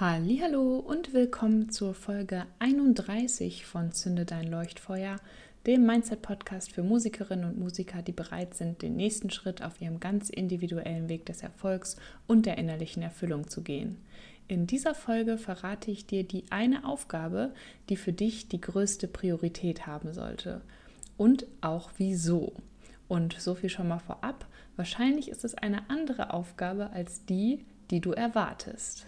Hallo und willkommen zur Folge 31 von Zünde dein Leuchtfeuer, dem Mindset Podcast für Musikerinnen und Musiker, die bereit sind, den nächsten Schritt auf ihrem ganz individuellen Weg des Erfolgs und der innerlichen Erfüllung zu gehen. In dieser Folge verrate ich dir die eine Aufgabe, die für dich die größte Priorität haben sollte und auch wieso. Und so viel schon mal vorab, wahrscheinlich ist es eine andere Aufgabe als die, die du erwartest.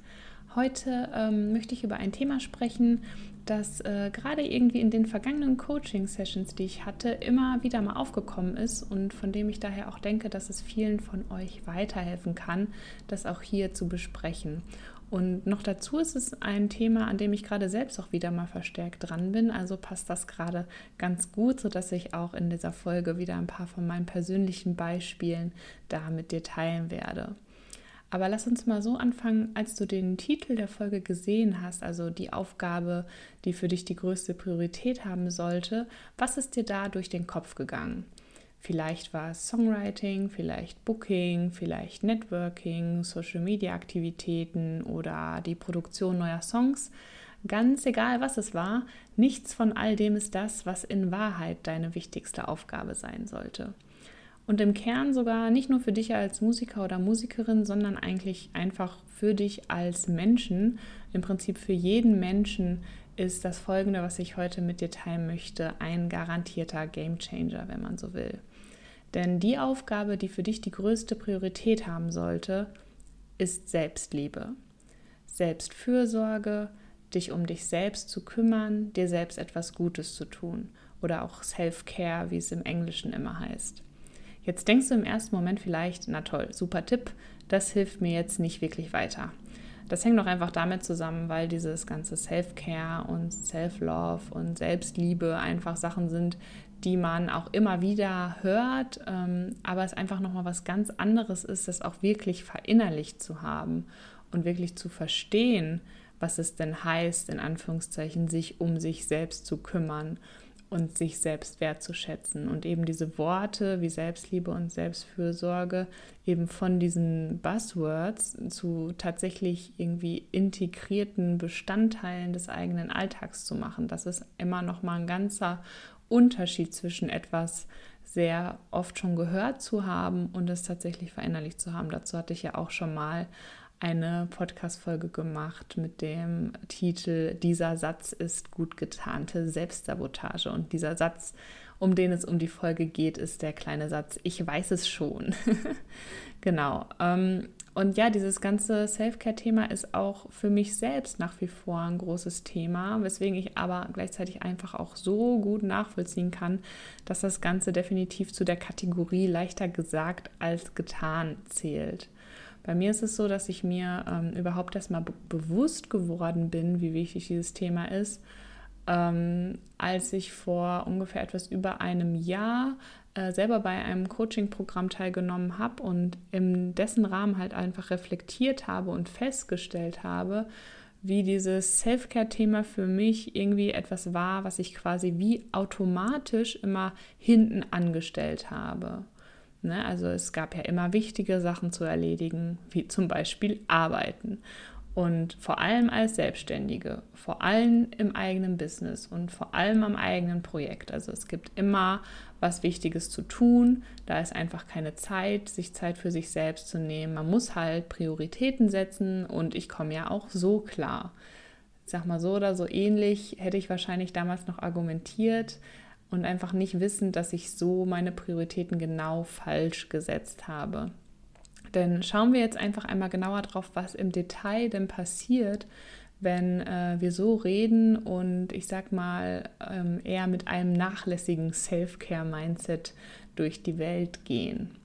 Heute ähm, möchte ich über ein Thema sprechen, das äh, gerade irgendwie in den vergangenen Coaching-Sessions, die ich hatte, immer wieder mal aufgekommen ist und von dem ich daher auch denke, dass es vielen von euch weiterhelfen kann, das auch hier zu besprechen. Und noch dazu ist es ein Thema, an dem ich gerade selbst auch wieder mal verstärkt dran bin. Also passt das gerade ganz gut, sodass ich auch in dieser Folge wieder ein paar von meinen persönlichen Beispielen da mit dir teilen werde. Aber lass uns mal so anfangen, als du den Titel der Folge gesehen hast, also die Aufgabe, die für dich die größte Priorität haben sollte. Was ist dir da durch den Kopf gegangen? Vielleicht war es Songwriting, vielleicht Booking, vielleicht Networking, Social-Media-Aktivitäten oder die Produktion neuer Songs. Ganz egal, was es war, nichts von all dem ist das, was in Wahrheit deine wichtigste Aufgabe sein sollte. Und im Kern sogar nicht nur für dich als Musiker oder Musikerin, sondern eigentlich einfach für dich als Menschen, im Prinzip für jeden Menschen ist das Folgende, was ich heute mit dir teilen möchte, ein garantierter Gamechanger, wenn man so will. Denn die Aufgabe, die für dich die größte Priorität haben sollte, ist Selbstliebe. Selbstfürsorge, dich um dich selbst zu kümmern, dir selbst etwas Gutes zu tun oder auch Self-Care, wie es im Englischen immer heißt. Jetzt denkst du im ersten Moment vielleicht, na toll, super Tipp, das hilft mir jetzt nicht wirklich weiter. Das hängt doch einfach damit zusammen, weil dieses ganze Self-Care und Self-Love und Selbstliebe einfach Sachen sind, die man auch immer wieder hört, ähm, aber es einfach nochmal was ganz anderes ist, das auch wirklich verinnerlicht zu haben und wirklich zu verstehen, was es denn heißt, in Anführungszeichen, sich um sich selbst zu kümmern und sich selbst wertzuschätzen und eben diese Worte wie Selbstliebe und Selbstfürsorge eben von diesen Buzzwords zu tatsächlich irgendwie integrierten Bestandteilen des eigenen Alltags zu machen. Das ist immer noch mal ein ganzer Unterschied zwischen etwas sehr oft schon gehört zu haben und es tatsächlich verinnerlicht zu haben. Dazu hatte ich ja auch schon mal eine Podcast-Folge gemacht mit dem Titel Dieser Satz ist gut getarnte Selbstsabotage. Und dieser Satz, um den es um die Folge geht, ist der kleine Satz, ich weiß es schon. genau. Ähm, und ja, dieses ganze Self-Care-Thema ist auch für mich selbst nach wie vor ein großes Thema, weswegen ich aber gleichzeitig einfach auch so gut nachvollziehen kann, dass das Ganze definitiv zu der Kategorie leichter gesagt als getan zählt. Bei mir ist es so, dass ich mir ähm, überhaupt erstmal be bewusst geworden bin, wie wichtig dieses Thema ist, ähm, als ich vor ungefähr etwas über einem Jahr äh, selber bei einem Coaching-Programm teilgenommen habe und in dessen Rahmen halt einfach reflektiert habe und festgestellt habe, wie dieses Self-Care-Thema für mich irgendwie etwas war, was ich quasi wie automatisch immer hinten angestellt habe. Ne? Also es gab ja immer wichtige Sachen zu erledigen, wie zum Beispiel Arbeiten. Und vor allem als Selbstständige, vor allem im eigenen Business und vor allem am eigenen Projekt. Also es gibt immer was Wichtiges zu tun. Da ist einfach keine Zeit, sich Zeit für sich selbst zu nehmen. Man muss halt Prioritäten setzen und ich komme ja auch so klar. Ich sag mal so oder so ähnlich hätte ich wahrscheinlich damals noch argumentiert und einfach nicht wissen, dass ich so meine Prioritäten genau falsch gesetzt habe. Denn schauen wir jetzt einfach einmal genauer drauf, was im Detail denn passiert, wenn äh, wir so reden und ich sag mal ähm, eher mit einem nachlässigen Self-Care-Mindset durch die Welt gehen.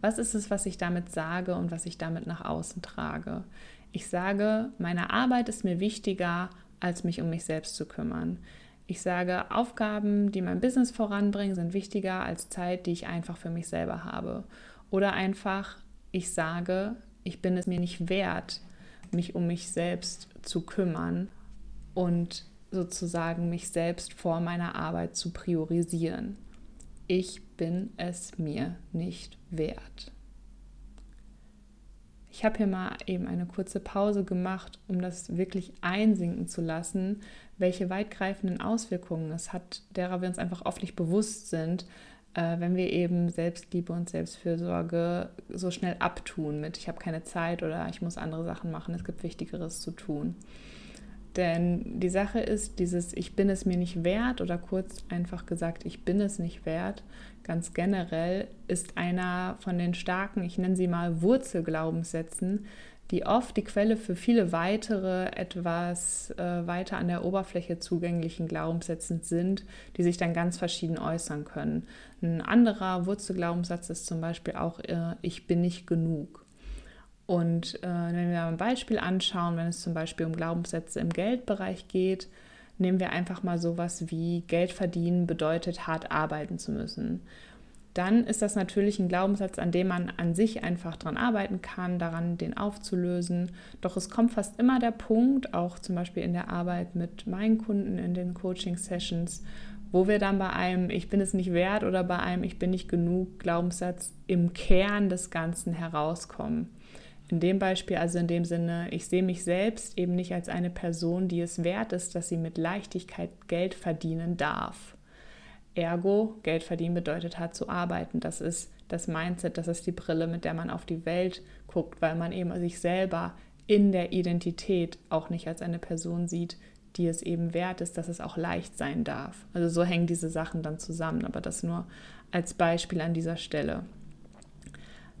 Was ist es, was ich damit sage und was ich damit nach außen trage? Ich sage, meine Arbeit ist mir wichtiger, als mich um mich selbst zu kümmern. Ich sage, Aufgaben, die mein Business voranbringen, sind wichtiger als Zeit, die ich einfach für mich selber habe. Oder einfach, ich sage, ich bin es mir nicht wert, mich um mich selbst zu kümmern und sozusagen mich selbst vor meiner Arbeit zu priorisieren. Ich bin es mir nicht wert. Ich habe hier mal eben eine kurze Pause gemacht, um das wirklich einsinken zu lassen, welche weitgreifenden Auswirkungen es hat, derer wir uns einfach oft nicht bewusst sind, äh, wenn wir eben Selbstliebe und Selbstfürsorge so schnell abtun mit, ich habe keine Zeit oder ich muss andere Sachen machen, es gibt Wichtigeres zu tun. Denn die Sache ist, dieses Ich bin es mir nicht wert oder kurz einfach gesagt, ich bin es nicht wert, ganz generell ist einer von den starken, ich nenne sie mal Wurzelglaubenssätzen, die oft die Quelle für viele weitere, etwas äh, weiter an der Oberfläche zugänglichen Glaubenssätzen sind, die sich dann ganz verschieden äußern können. Ein anderer Wurzelglaubenssatz ist zum Beispiel auch, äh, ich bin nicht genug. Und äh, wenn wir ein Beispiel anschauen, wenn es zum Beispiel um Glaubenssätze im Geldbereich geht, nehmen wir einfach mal sowas wie Geld verdienen bedeutet hart arbeiten zu müssen dann ist das natürlich ein Glaubenssatz, an dem man an sich einfach dran arbeiten kann, daran den aufzulösen. Doch es kommt fast immer der Punkt, auch zum Beispiel in der Arbeit mit meinen Kunden in den Coaching-Sessions, wo wir dann bei einem Ich bin es nicht wert oder bei einem Ich bin nicht genug Glaubenssatz im Kern des Ganzen herauskommen. In dem Beispiel, also in dem Sinne, ich sehe mich selbst eben nicht als eine Person, die es wert ist, dass sie mit Leichtigkeit Geld verdienen darf. Ergo, Geld verdienen bedeutet hart zu arbeiten. Das ist das Mindset, das ist die Brille, mit der man auf die Welt guckt, weil man eben sich selber in der Identität auch nicht als eine Person sieht, die es eben wert ist, dass es auch leicht sein darf. Also so hängen diese Sachen dann zusammen, aber das nur als Beispiel an dieser Stelle.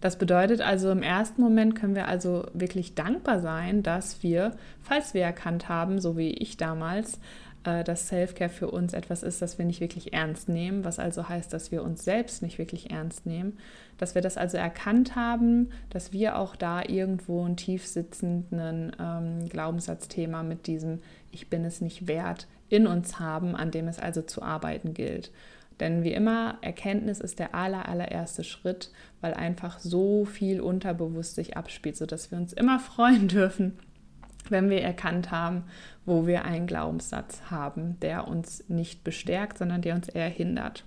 Das bedeutet also, im ersten Moment können wir also wirklich dankbar sein, dass wir, falls wir erkannt haben, so wie ich damals, äh, dass Self-Care für uns etwas ist, das wir nicht wirklich ernst nehmen, was also heißt, dass wir uns selbst nicht wirklich ernst nehmen, dass wir das also erkannt haben, dass wir auch da irgendwo einen tief sitzenden ähm, Glaubenssatzthema mit diesem Ich bin es nicht wert in uns haben, an dem es also zu arbeiten gilt. Denn wie immer, Erkenntnis ist der aller, allererste Schritt, weil einfach so viel unterbewusst sich abspielt, sodass wir uns immer freuen dürfen, wenn wir erkannt haben, wo wir einen Glaubenssatz haben, der uns nicht bestärkt, sondern der uns eher hindert.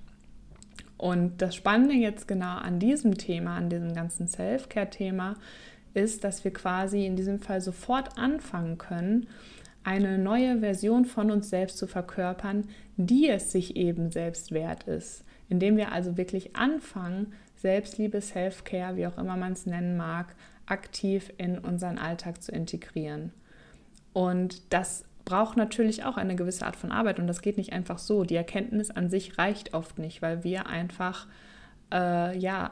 Und das Spannende jetzt genau an diesem Thema, an diesem ganzen Self-Care-Thema, ist, dass wir quasi in diesem Fall sofort anfangen können, eine neue Version von uns selbst zu verkörpern, die es sich eben selbst wert ist. Indem wir also wirklich anfangen, Selbstliebe, Self-Care, wie auch immer man es nennen mag, aktiv in unseren Alltag zu integrieren. Und das braucht natürlich auch eine gewisse Art von Arbeit und das geht nicht einfach so. Die Erkenntnis an sich reicht oft nicht, weil wir einfach, äh, ja,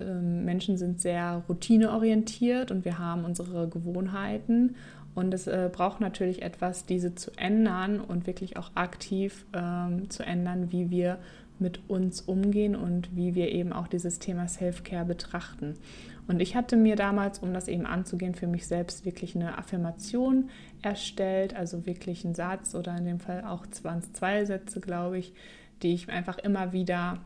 äh, Menschen sind sehr routineorientiert und wir haben unsere Gewohnheiten und es äh, braucht natürlich etwas, diese zu ändern und wirklich auch aktiv ähm, zu ändern, wie wir mit uns umgehen und wie wir eben auch dieses Thema Self-Care betrachten. Und ich hatte mir damals, um das eben anzugehen, für mich selbst wirklich eine Affirmation erstellt, also wirklich einen Satz oder in dem Fall auch zwei Sätze, glaube ich, die ich einfach immer wieder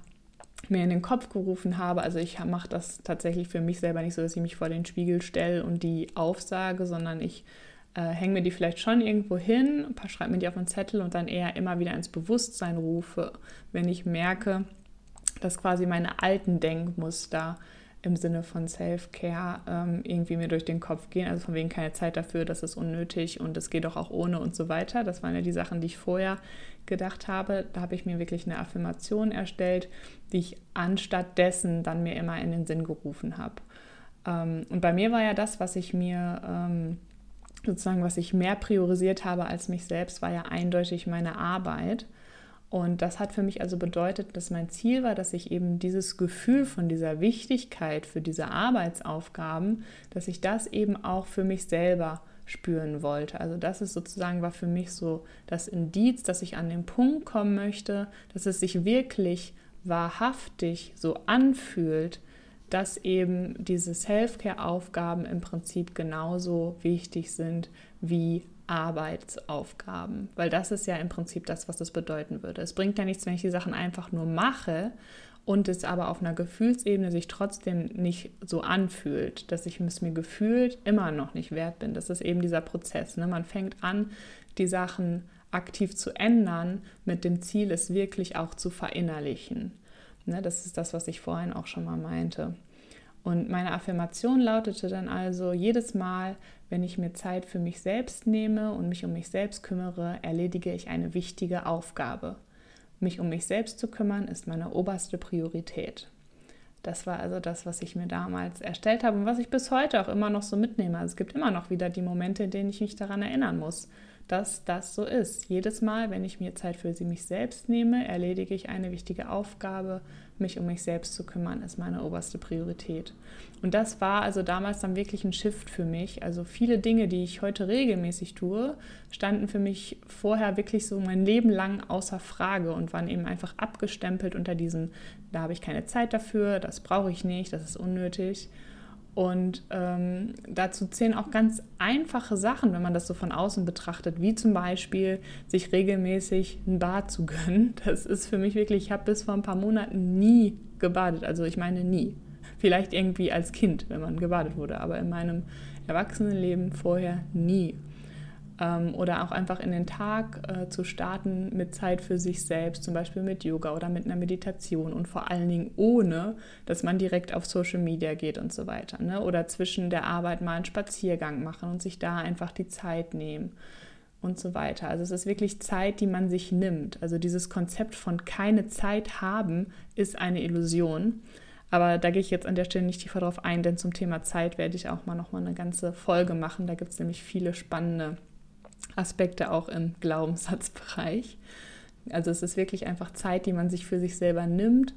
mir in den Kopf gerufen habe. Also ich mache das tatsächlich für mich selber nicht so, dass ich mich vor den Spiegel stelle und die aufsage, sondern ich äh, hänge mir die vielleicht schon irgendwo hin, schreibe mir die auf einen Zettel und dann eher immer wieder ins Bewusstsein rufe, wenn ich merke, dass quasi meine alten Denkmuster im Sinne von Self-Care ähm, irgendwie mir durch den Kopf gehen. Also von wegen keine Zeit dafür, das ist unnötig und es geht doch auch ohne und so weiter. Das waren ja die Sachen, die ich vorher gedacht habe. Da habe ich mir wirklich eine Affirmation erstellt, die ich anstatt dessen dann mir immer in den Sinn gerufen habe. Ähm, und bei mir war ja das, was ich mir ähm, sozusagen, was ich mehr priorisiert habe als mich selbst, war ja eindeutig meine Arbeit. Und das hat für mich also bedeutet, dass mein Ziel war, dass ich eben dieses Gefühl von dieser Wichtigkeit für diese Arbeitsaufgaben, dass ich das eben auch für mich selber spüren wollte. Also das ist sozusagen war für mich so das Indiz, dass ich an den Punkt kommen möchte, dass es sich wirklich wahrhaftig so anfühlt, dass eben diese Self-Care-Aufgaben im Prinzip genauso wichtig sind wie Arbeitsaufgaben, weil das ist ja im Prinzip das, was das bedeuten würde. Es bringt ja nichts, wenn ich die Sachen einfach nur mache und es aber auf einer Gefühlsebene sich trotzdem nicht so anfühlt, dass ich es mir gefühlt immer noch nicht wert bin. Das ist eben dieser Prozess. Ne? Man fängt an, die Sachen aktiv zu ändern mit dem Ziel, es wirklich auch zu verinnerlichen. Ne? Das ist das, was ich vorhin auch schon mal meinte. Und meine Affirmation lautete dann also, jedes Mal, wenn ich mir Zeit für mich selbst nehme und mich um mich selbst kümmere, erledige ich eine wichtige Aufgabe. Mich um mich selbst zu kümmern ist meine oberste Priorität. Das war also das, was ich mir damals erstellt habe und was ich bis heute auch immer noch so mitnehme. Also es gibt immer noch wieder die Momente, in denen ich mich daran erinnern muss dass das so ist. Jedes Mal, wenn ich mir Zeit für sie mich selbst nehme, erledige ich eine wichtige Aufgabe. Mich um mich selbst zu kümmern, ist meine oberste Priorität. Und das war also damals dann wirklich ein Shift für mich. Also viele Dinge, die ich heute regelmäßig tue, standen für mich vorher wirklich so mein Leben lang außer Frage und waren eben einfach abgestempelt unter diesem, da habe ich keine Zeit dafür, das brauche ich nicht, das ist unnötig. Und ähm, dazu zählen auch ganz einfache Sachen, wenn man das so von außen betrachtet, wie zum Beispiel sich regelmäßig ein Bad zu gönnen. Das ist für mich wirklich, ich habe bis vor ein paar Monaten nie gebadet. Also ich meine nie. Vielleicht irgendwie als Kind, wenn man gebadet wurde, aber in meinem Erwachsenenleben vorher nie ähm, oder auch einfach in den Tag äh, zu starten mit Zeit für sich selbst, zum Beispiel mit Yoga oder mit einer Meditation und vor allen Dingen ohne, dass man direkt auf Social Media geht und so weiter. Ne? Oder zwischen der Arbeit mal einen Spaziergang machen und sich da einfach die Zeit nehmen und so weiter. Also es ist wirklich Zeit, die man sich nimmt. Also dieses Konzept von keine Zeit haben ist eine Illusion. Aber da gehe ich jetzt an der Stelle nicht tiefer drauf ein, denn zum Thema Zeit werde ich auch mal noch mal eine ganze Folge machen. Da gibt es nämlich viele spannende Aspekte auch im Glaubenssatzbereich. Also es ist wirklich einfach Zeit, die man sich für sich selber nimmt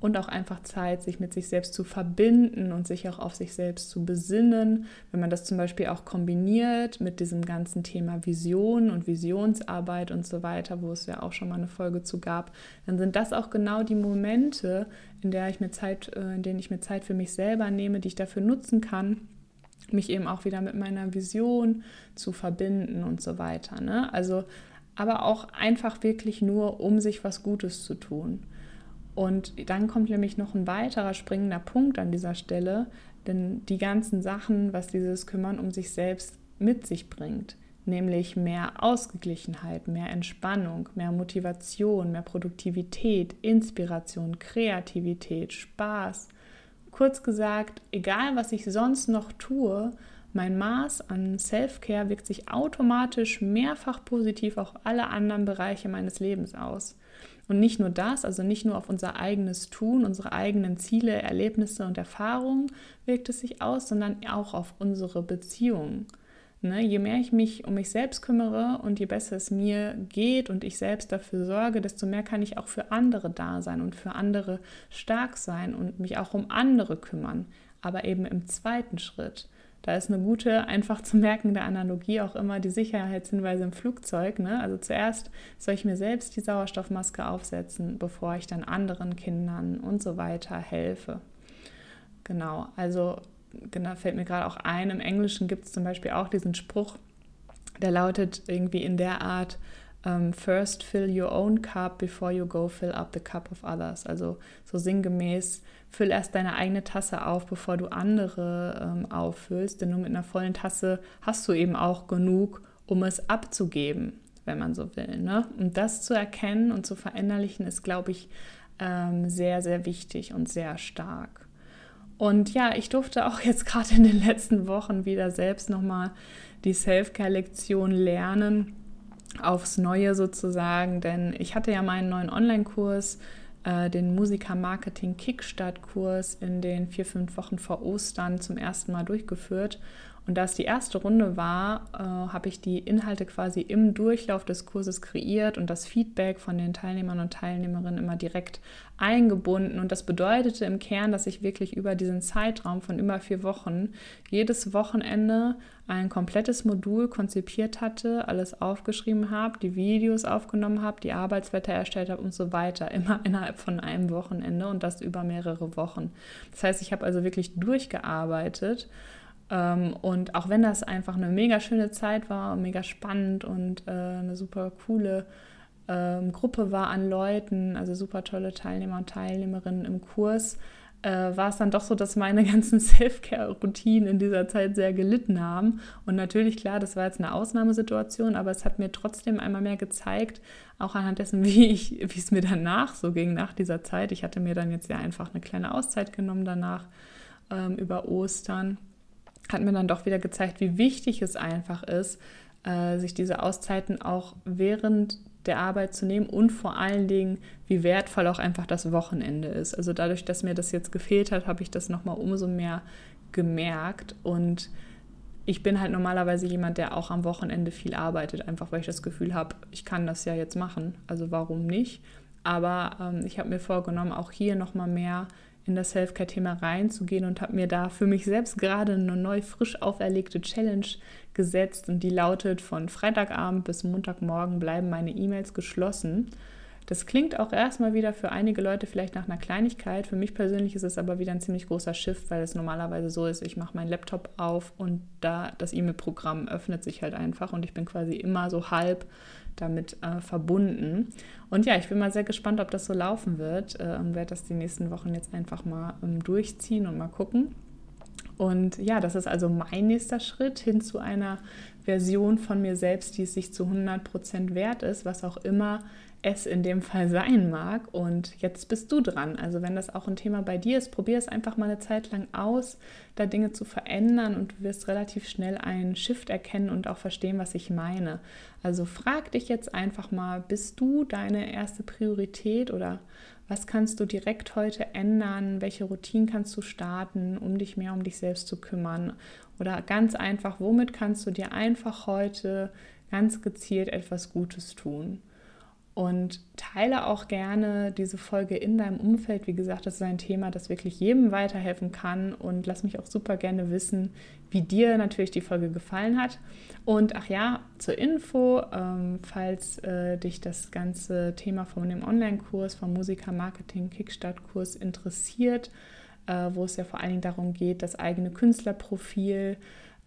und auch einfach Zeit, sich mit sich selbst zu verbinden und sich auch auf sich selbst zu besinnen. Wenn man das zum Beispiel auch kombiniert mit diesem ganzen Thema Vision und Visionsarbeit und so weiter, wo es ja auch schon mal eine Folge zu gab, dann sind das auch genau die Momente, in der ich mir Zeit, äh, in denen ich mir Zeit für mich selber nehme, die ich dafür nutzen kann, mich eben auch wieder mit meiner Vision zu verbinden und so weiter. Ne? Also, aber auch einfach wirklich nur, um sich was Gutes zu tun. Und dann kommt nämlich noch ein weiterer springender Punkt an dieser Stelle, denn die ganzen Sachen, was dieses Kümmern um sich selbst mit sich bringt, nämlich mehr Ausgeglichenheit, mehr Entspannung, mehr Motivation, mehr Produktivität, Inspiration, Kreativität, Spaß, Kurz gesagt, egal was ich sonst noch tue, mein Maß an Self-Care wirkt sich automatisch mehrfach positiv auf alle anderen Bereiche meines Lebens aus. Und nicht nur das, also nicht nur auf unser eigenes Tun, unsere eigenen Ziele, Erlebnisse und Erfahrungen wirkt es sich aus, sondern auch auf unsere Beziehungen. Ne, je mehr ich mich um mich selbst kümmere und je besser es mir geht und ich selbst dafür sorge, desto mehr kann ich auch für andere da sein und für andere stark sein und mich auch um andere kümmern. Aber eben im zweiten Schritt. Da ist eine gute, einfach zu merkende Analogie auch immer die Sicherheitshinweise im Flugzeug. Ne? Also zuerst soll ich mir selbst die Sauerstoffmaske aufsetzen, bevor ich dann anderen Kindern und so weiter helfe. Genau, also genau, fällt mir gerade auch ein, im Englischen gibt es zum Beispiel auch diesen Spruch, der lautet irgendwie in der Art, um, ähm, first fill your own cup before you go fill up the cup of others. Also so sinngemäß, füll erst deine eigene Tasse auf, bevor du andere ähm, auffüllst, denn nur mit einer vollen Tasse hast du eben auch genug, um es abzugeben, wenn man so will. Ne? Und das zu erkennen und zu verinnerlichen, ist, glaube ich, ähm, sehr, sehr wichtig und sehr stark. Und ja, ich durfte auch jetzt gerade in den letzten Wochen wieder selbst nochmal die Self-Care-Lektion lernen, aufs Neue sozusagen, denn ich hatte ja meinen neuen Online-Kurs, äh, den Musiker-Marketing-Kickstart-Kurs in den vier, fünf Wochen vor Ostern zum ersten Mal durchgeführt. Und da es die erste Runde war, äh, habe ich die Inhalte quasi im Durchlauf des Kurses kreiert und das Feedback von den Teilnehmern und Teilnehmerinnen immer direkt eingebunden. Und das bedeutete im Kern, dass ich wirklich über diesen Zeitraum von über vier Wochen jedes Wochenende ein komplettes Modul konzipiert hatte, alles aufgeschrieben habe, die Videos aufgenommen habe, die Arbeitsblätter erstellt habe und so weiter, immer innerhalb von einem Wochenende und das über mehrere Wochen. Das heißt, ich habe also wirklich durchgearbeitet und auch wenn das einfach eine mega schöne Zeit war, mega spannend und äh, eine super coole ähm, Gruppe war an Leuten, also super tolle Teilnehmer und Teilnehmerinnen im Kurs, äh, war es dann doch so, dass meine ganzen Self-Care-Routinen in dieser Zeit sehr gelitten haben. Und natürlich, klar, das war jetzt eine Ausnahmesituation, aber es hat mir trotzdem einmal mehr gezeigt, auch anhand dessen, wie, ich, wie es mir danach so ging, nach dieser Zeit. Ich hatte mir dann jetzt ja einfach eine kleine Auszeit genommen danach ähm, über Ostern hat mir dann doch wieder gezeigt, wie wichtig es einfach ist, äh, sich diese Auszeiten auch während der Arbeit zu nehmen und vor allen Dingen, wie wertvoll auch einfach das Wochenende ist. Also dadurch, dass mir das jetzt gefehlt hat, habe ich das nochmal umso mehr gemerkt und ich bin halt normalerweise jemand, der auch am Wochenende viel arbeitet, einfach weil ich das Gefühl habe, ich kann das ja jetzt machen. Also warum nicht? Aber ähm, ich habe mir vorgenommen, auch hier nochmal mehr in das Self-Care-Thema reinzugehen und habe mir da für mich selbst gerade eine neu frisch auferlegte Challenge gesetzt und die lautet, von Freitagabend bis Montagmorgen bleiben meine E-Mails geschlossen. Das klingt auch erstmal wieder für einige Leute vielleicht nach einer Kleinigkeit. Für mich persönlich ist es aber wieder ein ziemlich großer Shift, weil es normalerweise so ist, ich mache meinen Laptop auf und da das E-Mail-Programm öffnet sich halt einfach und ich bin quasi immer so halb damit äh, verbunden. Und ja, ich bin mal sehr gespannt, ob das so laufen wird äh, und werde das die nächsten Wochen jetzt einfach mal ähm, durchziehen und mal gucken. Und ja, das ist also mein nächster Schritt hin zu einer Version von mir selbst, die es sich zu 100% wert ist, was auch immer es in dem Fall sein mag. Und jetzt bist du dran. Also wenn das auch ein Thema bei dir ist, probier es einfach mal eine Zeit lang aus, da Dinge zu verändern und du wirst relativ schnell einen Shift erkennen und auch verstehen, was ich meine. Also frag dich jetzt einfach mal, bist du deine erste Priorität oder was kannst du direkt heute ändern? Welche Routinen kannst du starten, um dich mehr um dich selbst zu kümmern? Oder ganz einfach, womit kannst du dir einfach heute ganz gezielt etwas Gutes tun? Und teile auch gerne diese Folge in deinem Umfeld. Wie gesagt, das ist ein Thema, das wirklich jedem weiterhelfen kann. Und lass mich auch super gerne wissen, wie dir natürlich die Folge gefallen hat. Und ach ja, zur Info, ähm, falls äh, dich das ganze Thema von dem Online-Kurs, vom Musiker-Marketing-Kickstart-Kurs interessiert, äh, wo es ja vor allen Dingen darum geht, das eigene Künstlerprofil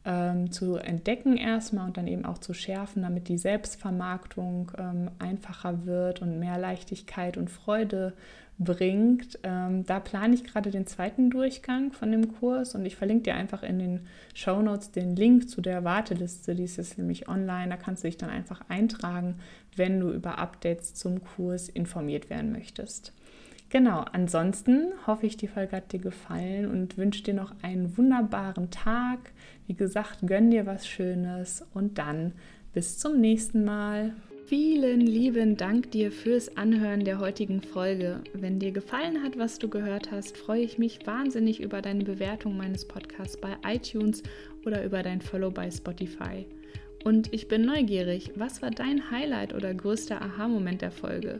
ähm, zu entdecken erstmal und dann eben auch zu schärfen, damit die Selbstvermarktung ähm, einfacher wird und mehr Leichtigkeit und Freude bringt. Ähm, da plane ich gerade den zweiten Durchgang von dem Kurs und ich verlinke dir einfach in den Show Notes den Link zu der Warteliste. Die ist jetzt nämlich online. Da kannst du dich dann einfach eintragen, wenn du über Updates zum Kurs informiert werden möchtest. Genau, ansonsten hoffe ich, die Folge hat dir gefallen und wünsche dir noch einen wunderbaren Tag. Wie gesagt, gönn dir was Schönes und dann bis zum nächsten Mal. Vielen lieben Dank dir fürs Anhören der heutigen Folge. Wenn dir gefallen hat, was du gehört hast, freue ich mich wahnsinnig über deine Bewertung meines Podcasts bei iTunes oder über dein Follow bei Spotify. Und ich bin neugierig, was war dein Highlight oder größter Aha-Moment der Folge?